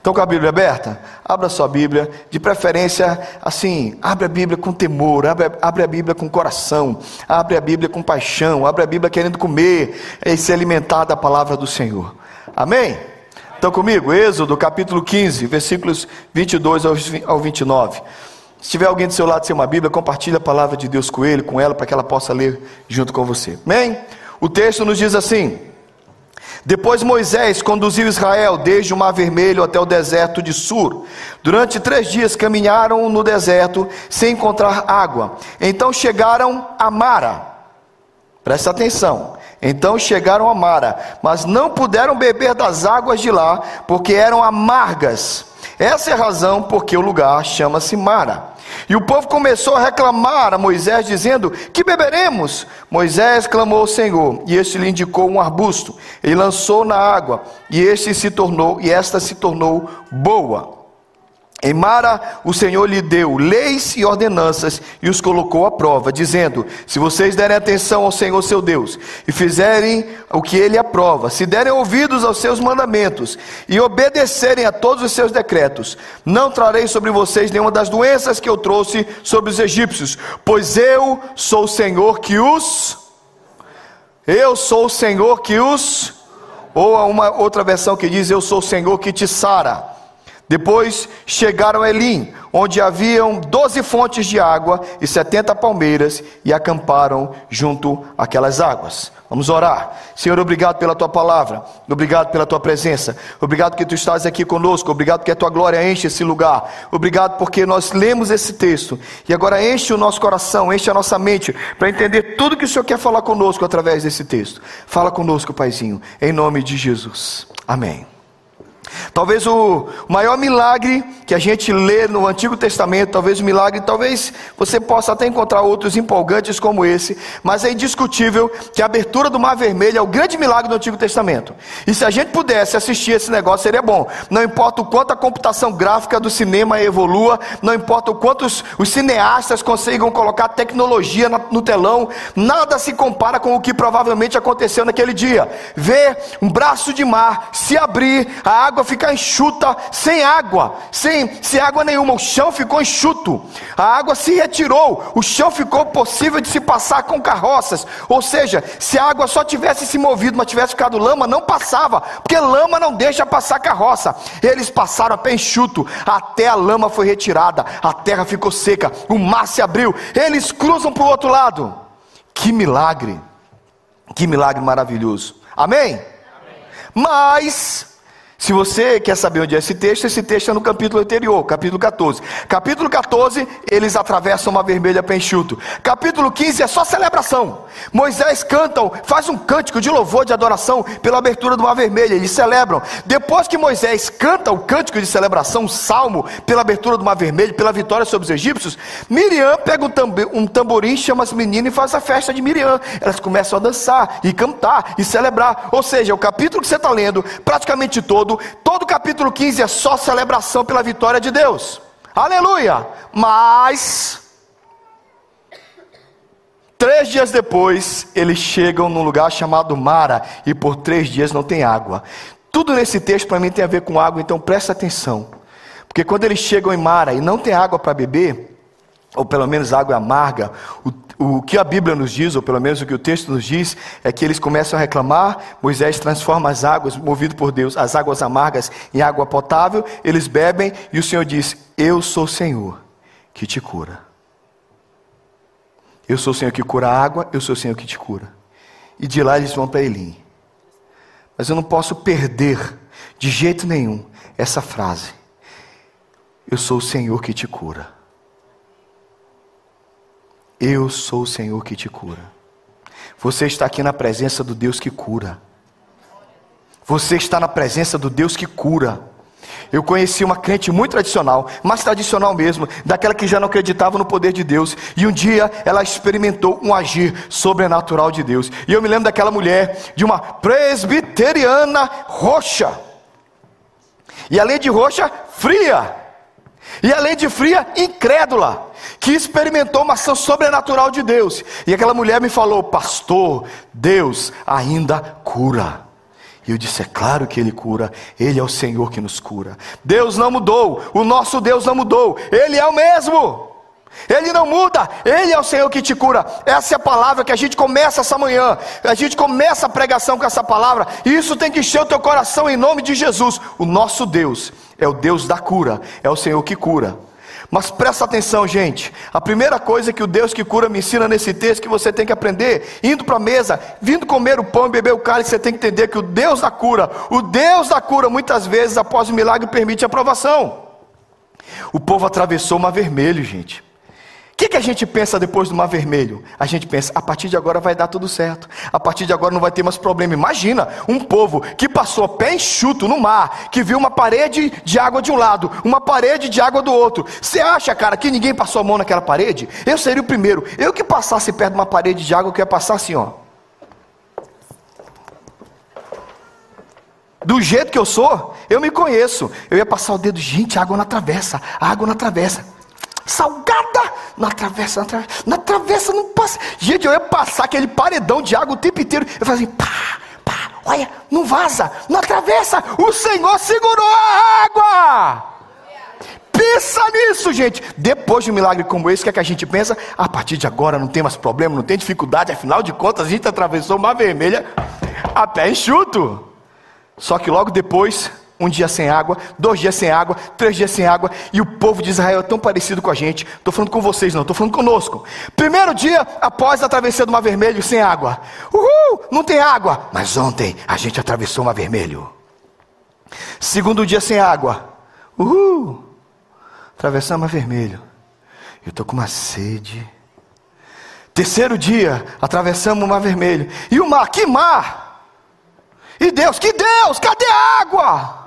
Então, com a Bíblia aberta, abra sua Bíblia, de preferência, assim, abre a Bíblia com temor, abre, abre a Bíblia com coração, abre a Bíblia com paixão, abre a Bíblia querendo comer e se alimentar da palavra do Senhor. Amém? Então, comigo, Êxodo capítulo 15, versículos 22 ao 29. Se tiver alguém do seu lado sem uma Bíblia, compartilhe a palavra de Deus com ele, com ela, para que ela possa ler junto com você. Amém? O texto nos diz assim. Depois Moisés conduziu Israel desde o Mar Vermelho até o deserto de Sur. Durante três dias caminharam no deserto sem encontrar água. Então chegaram a Mara. Presta atenção. Então chegaram a Mara, mas não puderam beber das águas de lá, porque eram amargas. Essa é a razão porque o lugar chama-se Mara. E o povo começou a reclamar a Moisés, dizendo: Que beberemos? Moisés clamou ao Senhor, e este lhe indicou um arbusto. Ele lançou na água, e este se tornou, e esta se tornou boa. Em Mara, o Senhor lhe deu leis e ordenanças e os colocou à prova, dizendo: Se vocês derem atenção ao Senhor seu Deus e fizerem o que ele aprova, se derem ouvidos aos seus mandamentos e obedecerem a todos os seus decretos, não trarei sobre vocês nenhuma das doenças que eu trouxe sobre os egípcios, pois eu sou o Senhor que os. Eu sou o Senhor que os. Ou há uma outra versão que diz: Eu sou o Senhor que te sara. Depois chegaram a Elim, onde haviam doze fontes de água e setenta palmeiras, e acamparam junto àquelas águas. Vamos orar. Senhor, obrigado pela tua palavra, obrigado pela tua presença, obrigado que tu estás aqui conosco, obrigado que a tua glória enche esse lugar, obrigado porque nós lemos esse texto e agora enche o nosso coração, enche a nossa mente para entender tudo que o Senhor quer falar conosco através desse texto. Fala conosco, Paizinho, em nome de Jesus. Amém. Talvez o maior milagre que a gente lê no Antigo Testamento, talvez o milagre, talvez você possa até encontrar outros empolgantes como esse, mas é indiscutível que a abertura do Mar Vermelho é o grande milagre do Antigo Testamento. E se a gente pudesse assistir esse negócio, seria bom. Não importa o quanto a computação gráfica do cinema evolua, não importa o quanto os, os cineastas consigam colocar tecnologia no telão, nada se compara com o que provavelmente aconteceu naquele dia. Ver um braço de mar se abrir, a água ficar enxuta, sem água, sem, sem água nenhuma, o chão ficou enxuto, a água se retirou, o chão ficou possível de se passar com carroças, ou seja, se a água só tivesse se movido, mas tivesse ficado lama, não passava, porque lama não deixa passar carroça, eles passaram a pé enxuto, até a lama foi retirada, a terra ficou seca, o mar se abriu, eles cruzam para o outro lado, que milagre, que milagre maravilhoso, amém. Mas se você quer saber onde é esse texto, esse texto é no capítulo anterior, capítulo 14. Capítulo 14, eles atravessam uma vermelha penchuto. Capítulo 15 é só celebração. Moisés cantam, faz um cântico de louvor, de adoração pela abertura de uma vermelha. Eles celebram. Depois que Moisés canta o cântico de celebração, um salmo pela abertura de uma vermelha, pela vitória sobre os egípcios, Miriam pega um tamborim, chama as meninas e faz a festa de Miriam. Elas começam a dançar e cantar e celebrar. Ou seja, o capítulo que você está lendo, praticamente todo todo, todo capítulo 15 é só celebração pela vitória de Deus. Aleluia! Mas, três dias depois, eles chegam num lugar chamado Mara, e por três dias não tem água. Tudo nesse texto para mim tem a ver com água, então presta atenção. Porque quando eles chegam em Mara e não tem água para beber, ou pelo menos água amarga, o o que a Bíblia nos diz, ou pelo menos o que o texto nos diz, é que eles começam a reclamar. Moisés transforma as águas, movido por Deus, as águas amargas em água potável. Eles bebem e o Senhor diz: Eu sou o Senhor que te cura. Eu sou o Senhor que cura a água, eu sou o Senhor que te cura. E de lá eles vão para Elim. Mas eu não posso perder de jeito nenhum essa frase. Eu sou o Senhor que te cura. Eu sou o Senhor que te cura. Você está aqui na presença do Deus que cura. Você está na presença do Deus que cura. Eu conheci uma crente muito tradicional, mais tradicional mesmo, daquela que já não acreditava no poder de Deus. E um dia ela experimentou um agir sobrenatural de Deus. E eu me lembro daquela mulher, de uma presbiteriana roxa. E além de roxa, fria. E além de fria, incrédula que experimentou uma ação sobrenatural de Deus. E aquela mulher me falou: Pastor, Deus ainda cura. E eu disse: É claro que Ele cura, Ele é o Senhor que nos cura. Deus não mudou, o nosso Deus não mudou, Ele é o mesmo. Ele não muda, Ele é o Senhor que te cura. Essa é a palavra que a gente começa essa manhã. A gente começa a pregação com essa palavra, e isso tem que encher o teu coração em nome de Jesus. O nosso Deus é o Deus da cura, é o Senhor que cura. Mas presta atenção, gente. A primeira coisa que o Deus que cura me ensina nesse texto que você tem que aprender, indo para a mesa, vindo comer o pão e beber o cálice, você tem que entender que o Deus da cura, o Deus da cura, muitas vezes, após o milagre, permite a aprovação. O povo atravessou o mar vermelho, gente. O que, que, a gente pensa depois do mar vermelho? A gente pensa, a partir de agora vai dar tudo certo. A partir de agora não vai ter mais problema. Imagina um povo que passou pé enxuto no mar, que viu uma parede de água de um lado, uma parede de água do outro. Você acha, cara, que ninguém passou a mão naquela parede? Eu seria o primeiro. Eu que passasse perto de uma parede de água, eu ia passar assim, ó. Do jeito que eu sou, eu me conheço. Eu ia passar o dedo, gente, água na travessa, água na travessa salgada, na travessa, na travessa, na travessa não passa. Gente, eu ia passar aquele paredão de água o tempo inteiro. Eu fazia assim, pá, pá, olha, não vaza, não atravessa. O Senhor segurou a água. Pensa nisso, gente. Depois de um milagre como esse, o que, é que a gente pensa? A partir de agora não tem mais problema, não tem dificuldade, afinal de contas a gente atravessou uma vermelha a pé enxuto. Só que logo depois um dia sem água, dois dias sem água, três dias sem água, e o povo de Israel é tão parecido com a gente. Estou falando com vocês, não, estou falando conosco. Primeiro dia após a travessia do Mar Vermelho, sem água. Uhul, não tem água. Mas ontem a gente atravessou o Mar Vermelho. Segundo dia sem água. Uhul, atravessamos o Mar Vermelho. Eu estou com uma sede. Terceiro dia, atravessamos o Mar Vermelho. E o mar, que mar? E Deus, que Deus, cadê a água?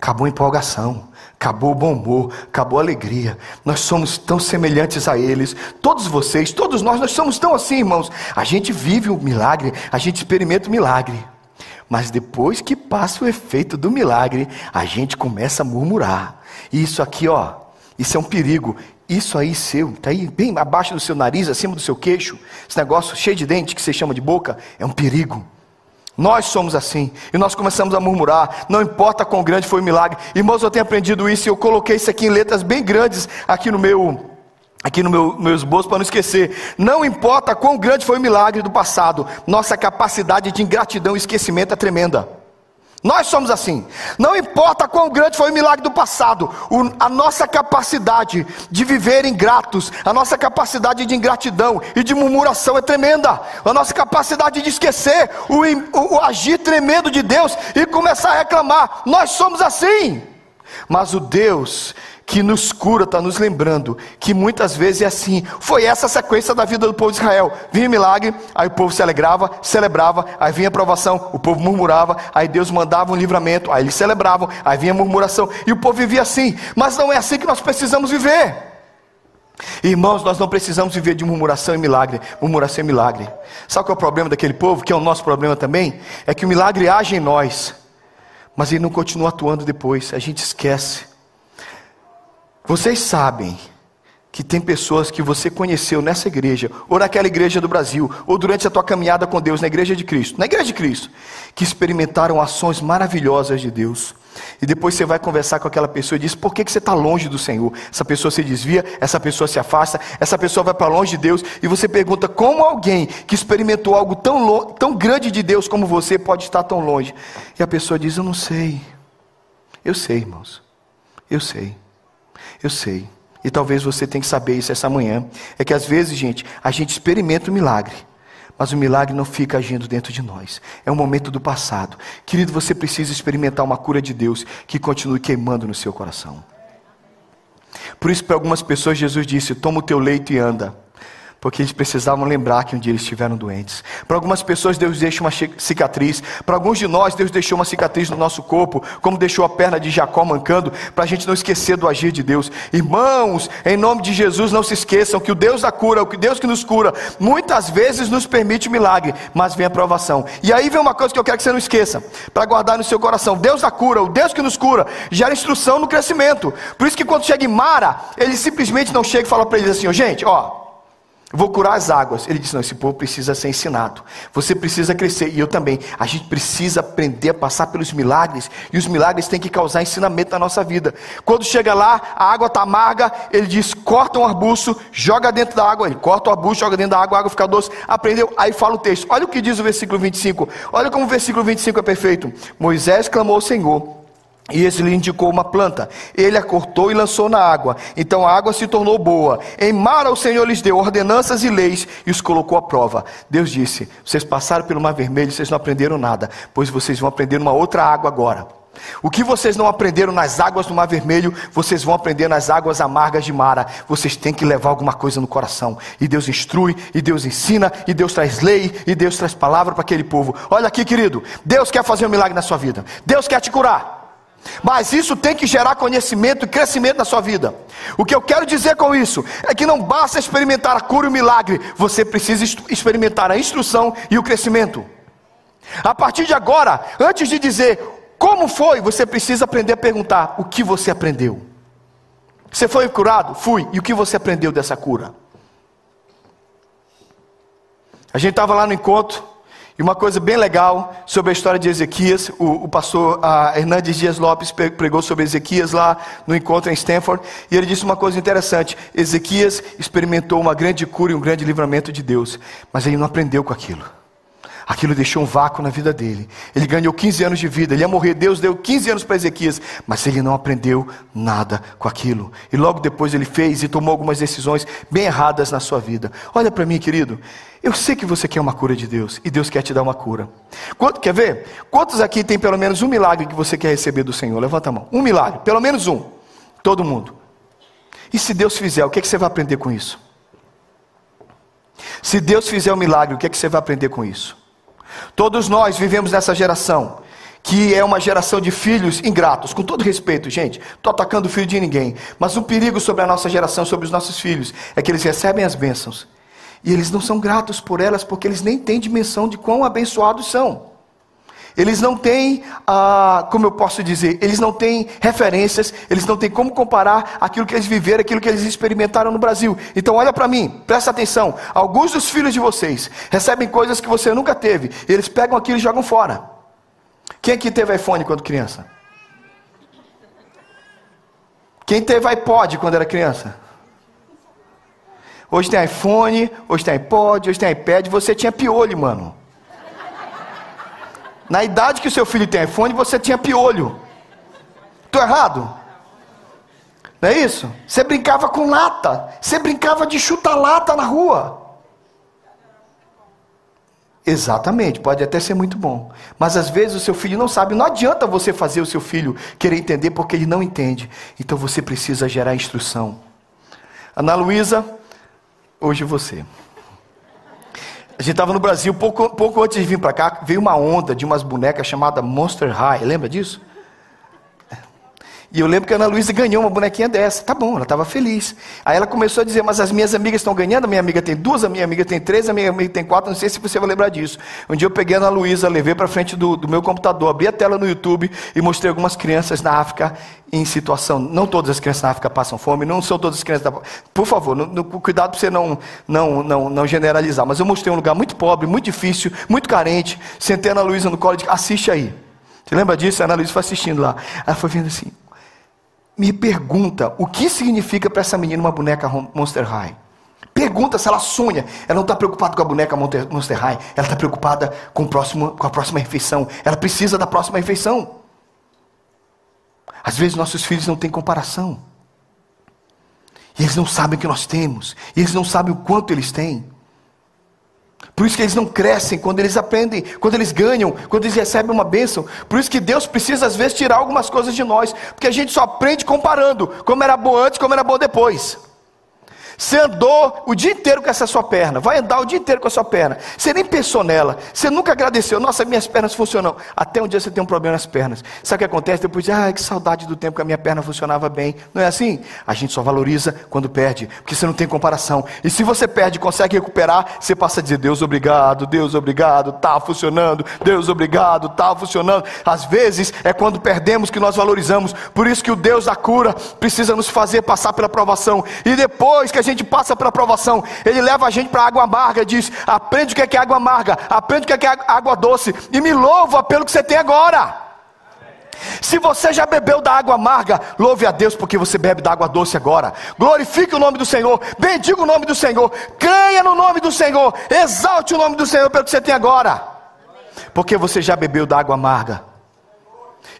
Acabou a empolgação, acabou o bom humor, acabou a alegria. Nós somos tão semelhantes a eles, todos vocês, todos nós, nós somos tão assim, irmãos. A gente vive o milagre, a gente experimenta o milagre. Mas depois que passa o efeito do milagre, a gente começa a murmurar. E isso aqui, ó, isso é um perigo. Isso aí seu, está aí bem abaixo do seu nariz, acima do seu queixo, esse negócio cheio de dente que você chama de boca, é um perigo. Nós somos assim. E nós começamos a murmurar. Não importa quão grande foi o milagre. Irmãos, eu tenho aprendido isso e eu coloquei isso aqui em letras bem grandes aqui no meu aqui no meu, meu esboço para não esquecer. Não importa quão grande foi o milagre do passado, nossa capacidade de ingratidão e esquecimento é tremenda. Nós somos assim. Não importa quão grande foi o milagre do passado, o, a nossa capacidade de viver ingratos, a nossa capacidade de ingratidão e de murmuração é tremenda. A nossa capacidade de esquecer o, o, o agir tremendo de Deus e começar a reclamar. Nós somos assim. Mas o Deus que nos cura, está nos lembrando que muitas vezes é assim. Foi essa a sequência da vida do povo de Israel. Vinha milagre, aí o povo se alegrava, celebrava, aí vinha aprovação, o povo murmurava, aí Deus mandava um livramento, aí eles celebravam, aí vinha murmuração, e o povo vivia assim. Mas não é assim que nós precisamos viver. Irmãos, nós não precisamos viver de murmuração e milagre. Murmuração e milagre. Sabe qual é o problema daquele povo, que é o nosso problema também? É que o milagre age em nós, mas ele não continua atuando depois, a gente esquece. Vocês sabem que tem pessoas que você conheceu nessa igreja, ou naquela igreja do Brasil, ou durante a tua caminhada com Deus na igreja de Cristo, na igreja de Cristo, que experimentaram ações maravilhosas de Deus. E depois você vai conversar com aquela pessoa e diz: por que, que você está longe do Senhor? Essa pessoa se desvia, essa pessoa se afasta, essa pessoa vai para longe de Deus. E você pergunta: como alguém que experimentou algo tão, tão grande de Deus como você pode estar tão longe? E a pessoa diz: eu não sei. Eu sei, irmãos. Eu sei. Eu sei. E talvez você tenha que saber isso essa manhã. É que às vezes, gente, a gente experimenta o milagre. Mas o milagre não fica agindo dentro de nós. É um momento do passado. Querido, você precisa experimentar uma cura de Deus que continue queimando no seu coração. Por isso, para algumas pessoas, Jesus disse: Toma o teu leito e anda porque eles precisavam lembrar que um dia eles estiveram doentes. Para algumas pessoas, Deus deixa uma cicatriz. Para alguns de nós, Deus deixou uma cicatriz no nosso corpo, como deixou a perna de Jacó mancando, para a gente não esquecer do agir de Deus. Irmãos, em nome de Jesus, não se esqueçam que o Deus da cura, o Deus que nos cura, muitas vezes nos permite milagre, mas vem a provação. E aí vem uma coisa que eu quero que você não esqueça, para guardar no seu coração: Deus da cura, o Deus que nos cura, gera instrução no crescimento. Por isso que quando chega em Mara, ele simplesmente não chega e fala para eles assim: oh, gente, ó. Vou curar as águas. Ele disse: Não, esse povo precisa ser ensinado. Você precisa crescer. E eu também. A gente precisa aprender a passar pelos milagres. E os milagres têm que causar ensinamento na nossa vida. Quando chega lá, a água está amarga. Ele diz: Corta um arbusto, joga dentro da água. Ele corta o arbusto, joga dentro da água, a água fica doce. Aprendeu. Aí fala o texto. Olha o que diz o versículo 25. Olha como o versículo 25 é perfeito. Moisés clamou ao Senhor. E esse lhe indicou uma planta. Ele a cortou e lançou na água. Então a água se tornou boa. Em mar o Senhor lhes deu ordenanças e leis e os colocou à prova. Deus disse: Vocês passaram pelo mar vermelho, vocês não aprenderam nada, pois vocês vão aprender uma outra água agora. O que vocês não aprenderam nas águas do Mar Vermelho, vocês vão aprender nas águas amargas de Mara. Vocês têm que levar alguma coisa no coração. E Deus instrui, e Deus ensina, e Deus traz lei, e Deus traz palavra para aquele povo. Olha aqui, querido. Deus quer fazer um milagre na sua vida. Deus quer te curar. Mas isso tem que gerar conhecimento e crescimento na sua vida. O que eu quero dizer com isso é que não basta experimentar a cura e o milagre, você precisa experimentar a instrução e o crescimento. A partir de agora, antes de dizer como foi, você precisa aprender a perguntar o que você aprendeu. Você foi curado? Fui. E o que você aprendeu dessa cura? A gente estava lá no encontro e uma coisa bem legal sobre a história de Ezequias, o, o pastor Hernandes Dias Lopes pregou sobre Ezequias lá no encontro em Stanford, e ele disse uma coisa interessante: Ezequias experimentou uma grande cura e um grande livramento de Deus, mas ele não aprendeu com aquilo. Aquilo deixou um vácuo na vida dele. Ele ganhou 15 anos de vida, ele ia morrer. Deus deu 15 anos para Ezequias, mas ele não aprendeu nada com aquilo. E logo depois ele fez e tomou algumas decisões bem erradas na sua vida. Olha para mim, querido. Eu sei que você quer uma cura de Deus e Deus quer te dar uma cura. Quanto, quer ver? Quantos aqui tem pelo menos um milagre que você quer receber do Senhor? Levanta a mão. Um milagre, pelo menos um. Todo mundo. E se Deus fizer, o que, é que você vai aprender com isso? Se Deus fizer um milagre, o que, é que você vai aprender com isso? Todos nós vivemos nessa geração, que é uma geração de filhos ingratos, com todo respeito, gente, estou atacando o filho de ninguém, mas um perigo sobre a nossa geração, sobre os nossos filhos, é que eles recebem as bênçãos, e eles não são gratos por elas, porque eles nem têm dimensão de quão abençoados são. Eles não têm, ah, como eu posso dizer, eles não têm referências, eles não têm como comparar aquilo que eles viveram, aquilo que eles experimentaram no Brasil. Então, olha para mim, presta atenção. Alguns dos filhos de vocês recebem coisas que você nunca teve, eles pegam aquilo e jogam fora. Quem aqui teve iPhone quando criança? Quem teve iPod quando era criança? Hoje tem iPhone, hoje tem iPod, hoje tem iPad, você tinha piolho, mano. Na idade que o seu filho tem iPhone, você tinha piolho. Estou errado? Não é isso? Você brincava com lata. Você brincava de chuta-lata na rua. Exatamente, pode até ser muito bom. Mas às vezes o seu filho não sabe. Não adianta você fazer o seu filho querer entender porque ele não entende. Então você precisa gerar instrução. Ana Luísa, hoje você. A gente estava no Brasil, pouco, pouco antes de vir para cá, veio uma onda de umas bonecas chamada Monster High. Lembra disso? E eu lembro que a Ana Luísa ganhou uma bonequinha dessa. Tá bom, ela estava feliz. Aí ela começou a dizer: Mas as minhas amigas estão ganhando. A minha amiga tem duas, a minha amiga tem três, a minha amiga tem quatro. Não sei se você vai lembrar disso. Um dia eu peguei a Ana Luísa, levei para frente do, do meu computador, abri a tela no YouTube e mostrei algumas crianças na África em situação. Não todas as crianças na África passam fome, não são todas as crianças da. Por favor, no, cuidado para você não, não, não, não generalizar. Mas eu mostrei um lugar muito pobre, muito difícil, muito carente. Sentei a Ana Luísa no colo e disse: Assiste aí. Você lembra disso? A Ana Luísa foi assistindo lá. Ela foi vendo assim me pergunta o que significa para essa menina uma boneca Monster High. Pergunta se ela sonha. Ela não está preocupada com a boneca Monster High. Ela está preocupada com, o próximo, com a próxima refeição. Ela precisa da próxima refeição. Às vezes nossos filhos não têm comparação. E eles não sabem o que nós temos. E eles não sabem o quanto eles têm. Por isso que eles não crescem quando eles aprendem, quando eles ganham, quando eles recebem uma bênção. Por isso que Deus precisa às vezes tirar algumas coisas de nós, porque a gente só aprende comparando como era bom antes, como era bom depois. Você andou o dia inteiro com essa sua perna, vai andar o dia inteiro com a sua perna. Você nem pensou nela, você nunca agradeceu. Nossa, minhas pernas funcionam. Até um dia você tem um problema nas pernas. Sabe o que acontece? Depois de, ah, que saudade do tempo que a minha perna funcionava bem. Não é assim? A gente só valoriza quando perde, porque você não tem comparação. E se você perde consegue recuperar, você passa a dizer: Deus, obrigado, Deus, obrigado, está funcionando, Deus, obrigado, está funcionando. Às vezes é quando perdemos que nós valorizamos. Por isso que o Deus da cura precisa nos fazer passar pela provação. E depois que a gente passa pela provação, Ele leva a gente para a água amarga, diz: aprende o que é, que é água amarga, aprende o que é, que é água doce, e me louva pelo que você tem agora. Se você já bebeu da água amarga, louve a Deus porque você bebe da água doce agora. Glorifique o nome do Senhor, bendiga o nome do Senhor, creia no nome do Senhor, exalte o nome do Senhor pelo que você tem agora, porque você já bebeu da água amarga.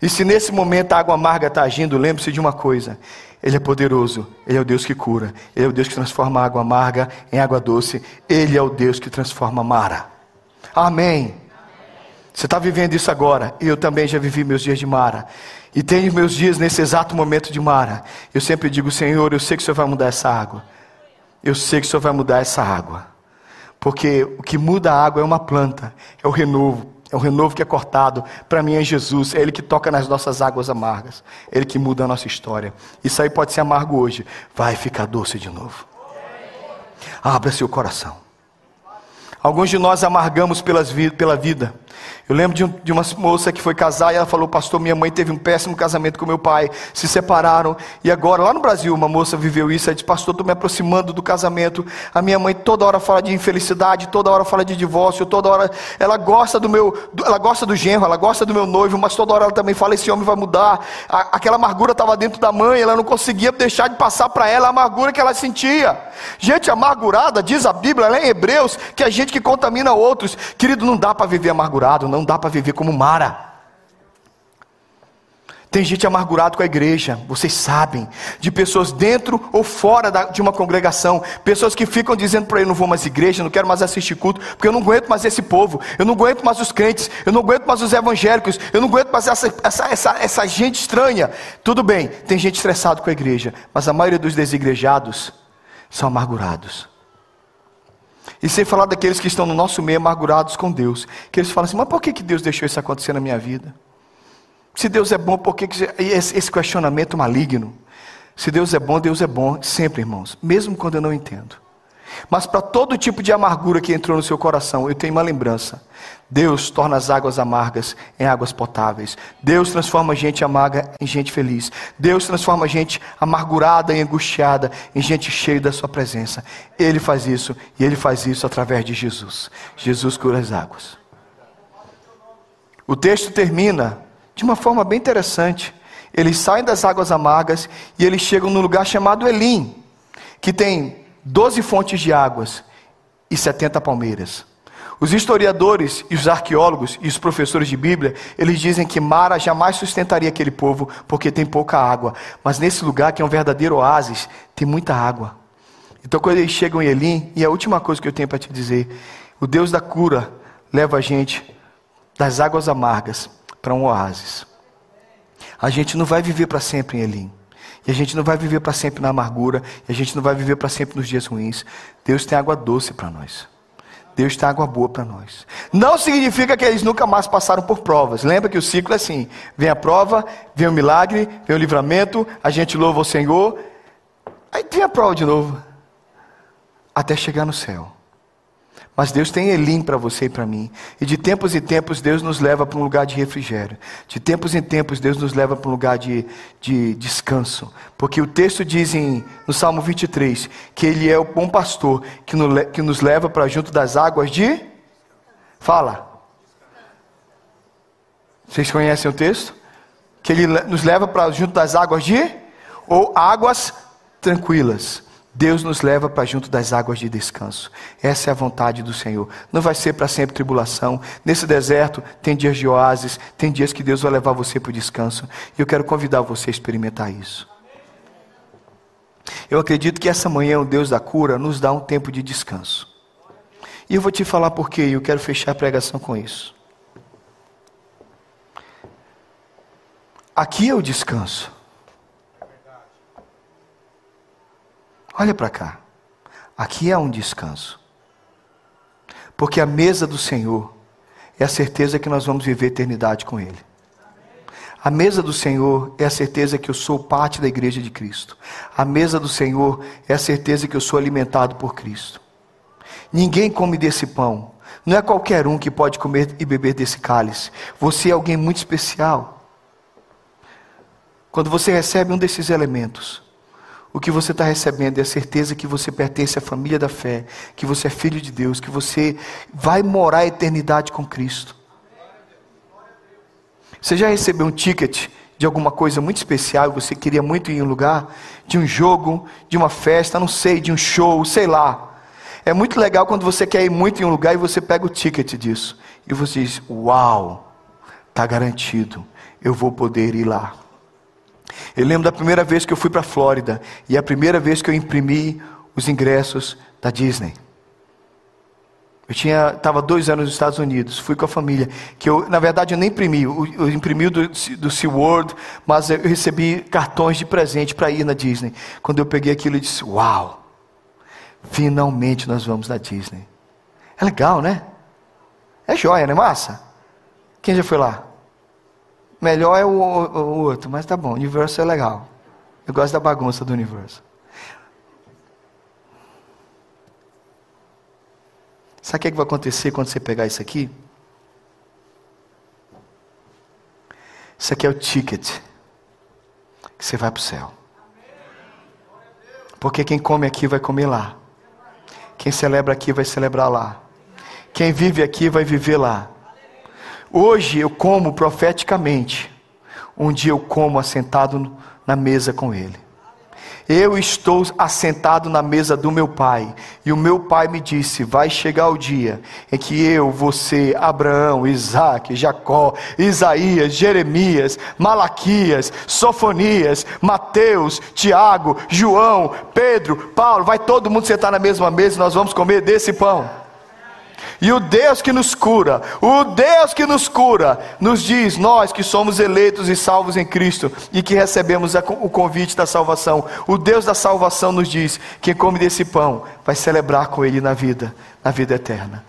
E se nesse momento a água amarga está agindo, lembre-se de uma coisa: Ele é poderoso, Ele é o Deus que cura, Ele é o Deus que transforma água amarga em água doce, Ele é o Deus que transforma Mara. Amém. Você está vivendo isso agora, e eu também já vivi meus dias de Mara. E tenho meus dias nesse exato momento de Mara. Eu sempre digo, Senhor, eu sei que o Senhor vai mudar essa água. Eu sei que o Senhor vai mudar essa água. Porque o que muda a água é uma planta, é o renovo. É o renovo que é cortado. Para mim é Jesus. É Ele que toca nas nossas águas amargas. É Ele que muda a nossa história. Isso aí pode ser amargo hoje. Vai ficar doce de novo. Abra seu coração. Alguns de nós amargamos pela vida. Eu lembro de, um, de, uma moça que foi casar e ela falou: Pastor, minha mãe teve um péssimo casamento com meu pai, se separaram. E agora, lá no Brasil, uma moça viveu isso. Ela disse: Pastor, estou me aproximando do casamento. A minha mãe toda hora fala de infelicidade, toda hora fala de divórcio, toda hora. Ela gosta do meu, ela gosta do genro, ela gosta do meu noivo, mas toda hora ela também fala: Esse homem vai mudar. A, aquela amargura estava dentro da mãe, ela não conseguia deixar de passar para ela a amargura que ela sentia. Gente amargurada, diz a Bíblia, lá em Hebreus, que a gente que contamina outros. Querido, não dá para viver amargurado, não dá para viver como Mara. Tem gente amargurado com a igreja, vocês sabem, de pessoas dentro ou fora da, de uma congregação, pessoas que ficam dizendo para ele: não vou mais à igreja, não quero mais assistir culto, porque eu não aguento mais esse povo, eu não aguento mais os crentes, eu não aguento mais os evangélicos, eu não aguento mais essa, essa, essa, essa gente estranha. Tudo bem, tem gente estressado com a igreja, mas a maioria dos desigrejados são amargurados. E sem falar daqueles que estão no nosso meio amargurados com Deus. Que eles falam assim: mas por que, que Deus deixou isso acontecer na minha vida? Se Deus é bom, por que, que esse questionamento maligno? Se Deus é bom, Deus é bom sempre, irmãos, mesmo quando eu não entendo. Mas para todo tipo de amargura que entrou no seu coração, eu tenho uma lembrança. Deus torna as águas amargas em águas potáveis. Deus transforma gente amarga em gente feliz. Deus transforma gente amargurada e angustiada em gente cheia da sua presença. Ele faz isso e ele faz isso através de Jesus. Jesus cura as águas. O texto termina de uma forma bem interessante. Eles saem das águas amargas e eles chegam num lugar chamado Elim, que tem doze fontes de águas e setenta palmeiras. Os historiadores e os arqueólogos e os professores de Bíblia, eles dizem que Mara jamais sustentaria aquele povo porque tem pouca água. Mas nesse lugar, que é um verdadeiro oásis, tem muita água. Então quando eles chegam em Elim, e a última coisa que eu tenho para te dizer, o Deus da cura leva a gente das águas amargas para um oásis. A gente não vai viver para sempre em Elim. E a gente não vai viver para sempre na amargura, e a gente não vai viver para sempre nos dias ruins. Deus tem água doce para nós. Deus tem água boa para nós. Não significa que eles nunca mais passaram por provas. Lembra que o ciclo é assim: vem a prova, vem o milagre, vem o livramento, a gente louva o Senhor, aí tem a prova de novo, até chegar no céu. Mas Deus tem Elim para você e para mim. E de tempos em tempos Deus nos leva para um lugar de refrigério. De tempos em tempos Deus nos leva para um lugar de, de descanso. Porque o texto diz em, no Salmo 23 que Ele é o bom pastor que, no, que nos leva para junto das águas de. Fala. Vocês conhecem o texto? Que Ele nos leva para junto das águas de. Ou águas tranquilas. Deus nos leva para junto das águas de descanso. Essa é a vontade do Senhor. Não vai ser para sempre tribulação. Nesse deserto tem dias de oásis, tem dias que Deus vai levar você para o descanso. E eu quero convidar você a experimentar isso. Eu acredito que essa manhã o Deus da cura nos dá um tempo de descanso. E eu vou te falar por quê, eu quero fechar a pregação com isso. Aqui é o descanso. Olha para cá. Aqui é um descanso. Porque a mesa do Senhor é a certeza que nós vamos viver eternidade com Ele. A mesa do Senhor é a certeza que eu sou parte da igreja de Cristo. A mesa do Senhor é a certeza que eu sou alimentado por Cristo. Ninguém come desse pão. Não é qualquer um que pode comer e beber desse cálice. Você é alguém muito especial. Quando você recebe um desses elementos, O que você está recebendo é a certeza que você pertence à família da fé, que você é filho de Deus, que você vai morar a eternidade com Cristo. Você já recebeu um ticket de alguma coisa muito especial, você queria muito ir em um lugar, de um jogo, de uma festa, não sei, de um show, sei lá. É muito legal quando você quer ir muito em um lugar e você pega o ticket disso. E você diz: Uau, está garantido, eu vou poder ir lá. Eu lembro da primeira vez que eu fui para a Flórida e a primeira vez que eu imprimi os ingressos da Disney. Eu tinha, estava dois anos nos Estados Unidos, fui com a família, que eu, na verdade, eu nem imprimi, eu, eu imprimi do, do SeaWorld, mas eu recebi cartões de presente para ir na Disney. Quando eu peguei aquilo, eu disse, uau, finalmente nós vamos na Disney. É legal, né? É joia, né, massa? Quem já foi lá? Melhor é o, o, o outro, mas tá bom, universo é legal. Eu gosto da bagunça do universo. Sabe o que, é que vai acontecer quando você pegar isso aqui? Isso aqui é o ticket que você vai para o céu. Porque quem come aqui vai comer lá. Quem celebra aqui vai celebrar lá. Quem vive aqui vai viver lá. Hoje eu como profeticamente. Um dia eu como assentado na mesa com Ele. Eu estou assentado na mesa do meu pai, e o meu pai me disse: Vai chegar o dia em que eu, você, Abraão, Isaac, Jacó, Isaías, Jeremias, Malaquias, Sofonias, Mateus, Tiago, João, Pedro, Paulo, vai todo mundo sentar na mesma mesa e nós vamos comer desse pão. E o Deus que nos cura, o Deus que nos cura, nos diz, nós que somos eleitos e salvos em Cristo e que recebemos o convite da salvação, o Deus da salvação nos diz: quem come desse pão vai celebrar com Ele na vida, na vida eterna.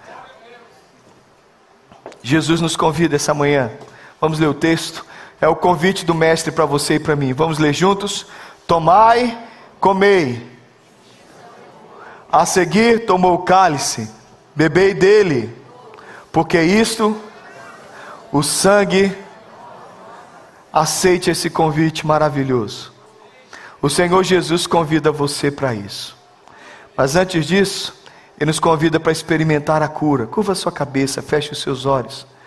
Jesus nos convida essa manhã, vamos ler o texto, é o convite do Mestre para você e para mim, vamos ler juntos? Tomai, comei. A seguir tomou o cálice bebei dele, porque isto, o sangue, aceite esse convite maravilhoso. O Senhor Jesus convida você para isso. Mas antes disso, Ele nos convida para experimentar a cura. Curva sua cabeça, feche os seus olhos.